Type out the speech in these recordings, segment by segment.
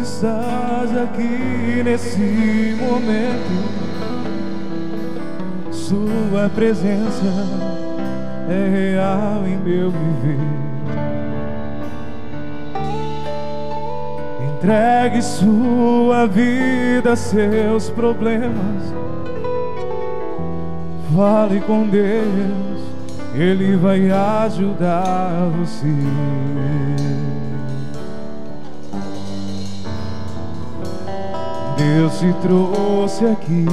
estás aqui nesse momento. Sua presença é real em meu viver. Entregue sua vida, seus problemas. Fale com Deus, Ele vai ajudar você. Deus te trouxe aqui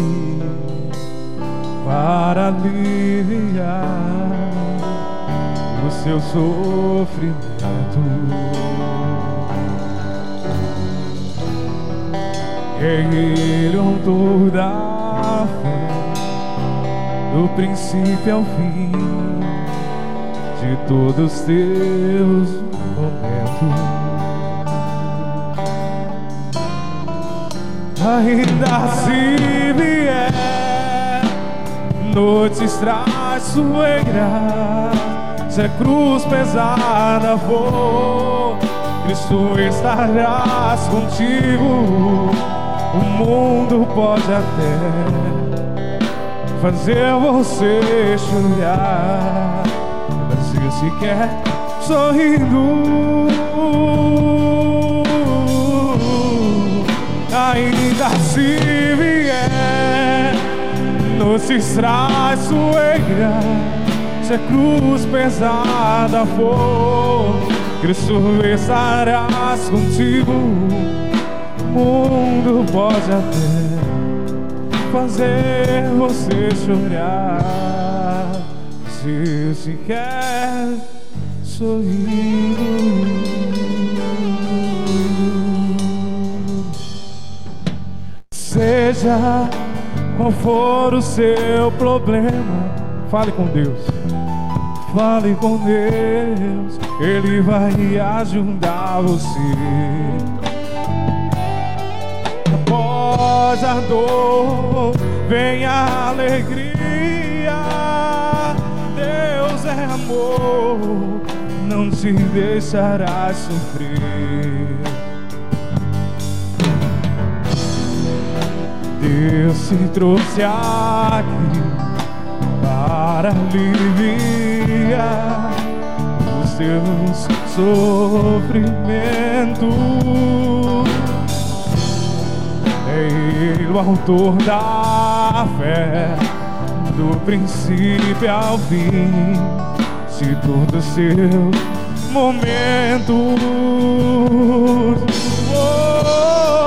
para aliviar o seu sofrimento. Ele autor da fé, do princípio ao fim de todos os teus momentos. Ainda se vier noites traiçoeiras, se a cruz pesada for, Cristo estarás contigo. O mundo pode até fazer você chorar, mas se quer sorrindo. Se vier noites traiçoeiras, se a cruz pesada for, Cristo estarás contigo. O mundo pode até fazer você chorar, se se quer sorrir. Seja qual for o seu problema, fale com Deus. Fale com Deus, Ele vai ajudar você. Após a dor, vem a alegria. Deus é amor, não te deixará sofrer. Deus se trouxe aqui para aliviar os seus sofrimentos. É Ele o autor da fé, do princípio ao fim, de todo seu momento. Oh,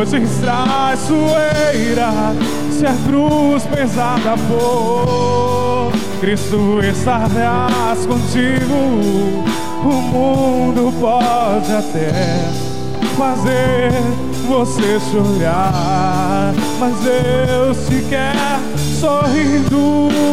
noites traiçoeiras, se a cruz pesada for, Cristo estarás contigo. O mundo pode até fazer você chorar, mas Deus te quer sorrindo.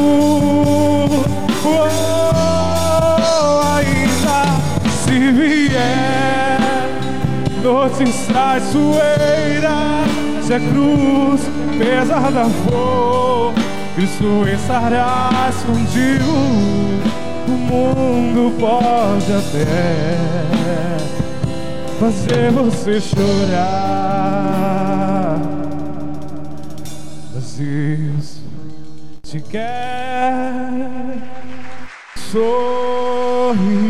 Noites traiçoeiras, se a cruz pesada for, Cristo estarás contigo. O mundo pode até fazer você chorar, mas Deus te quer sorrir.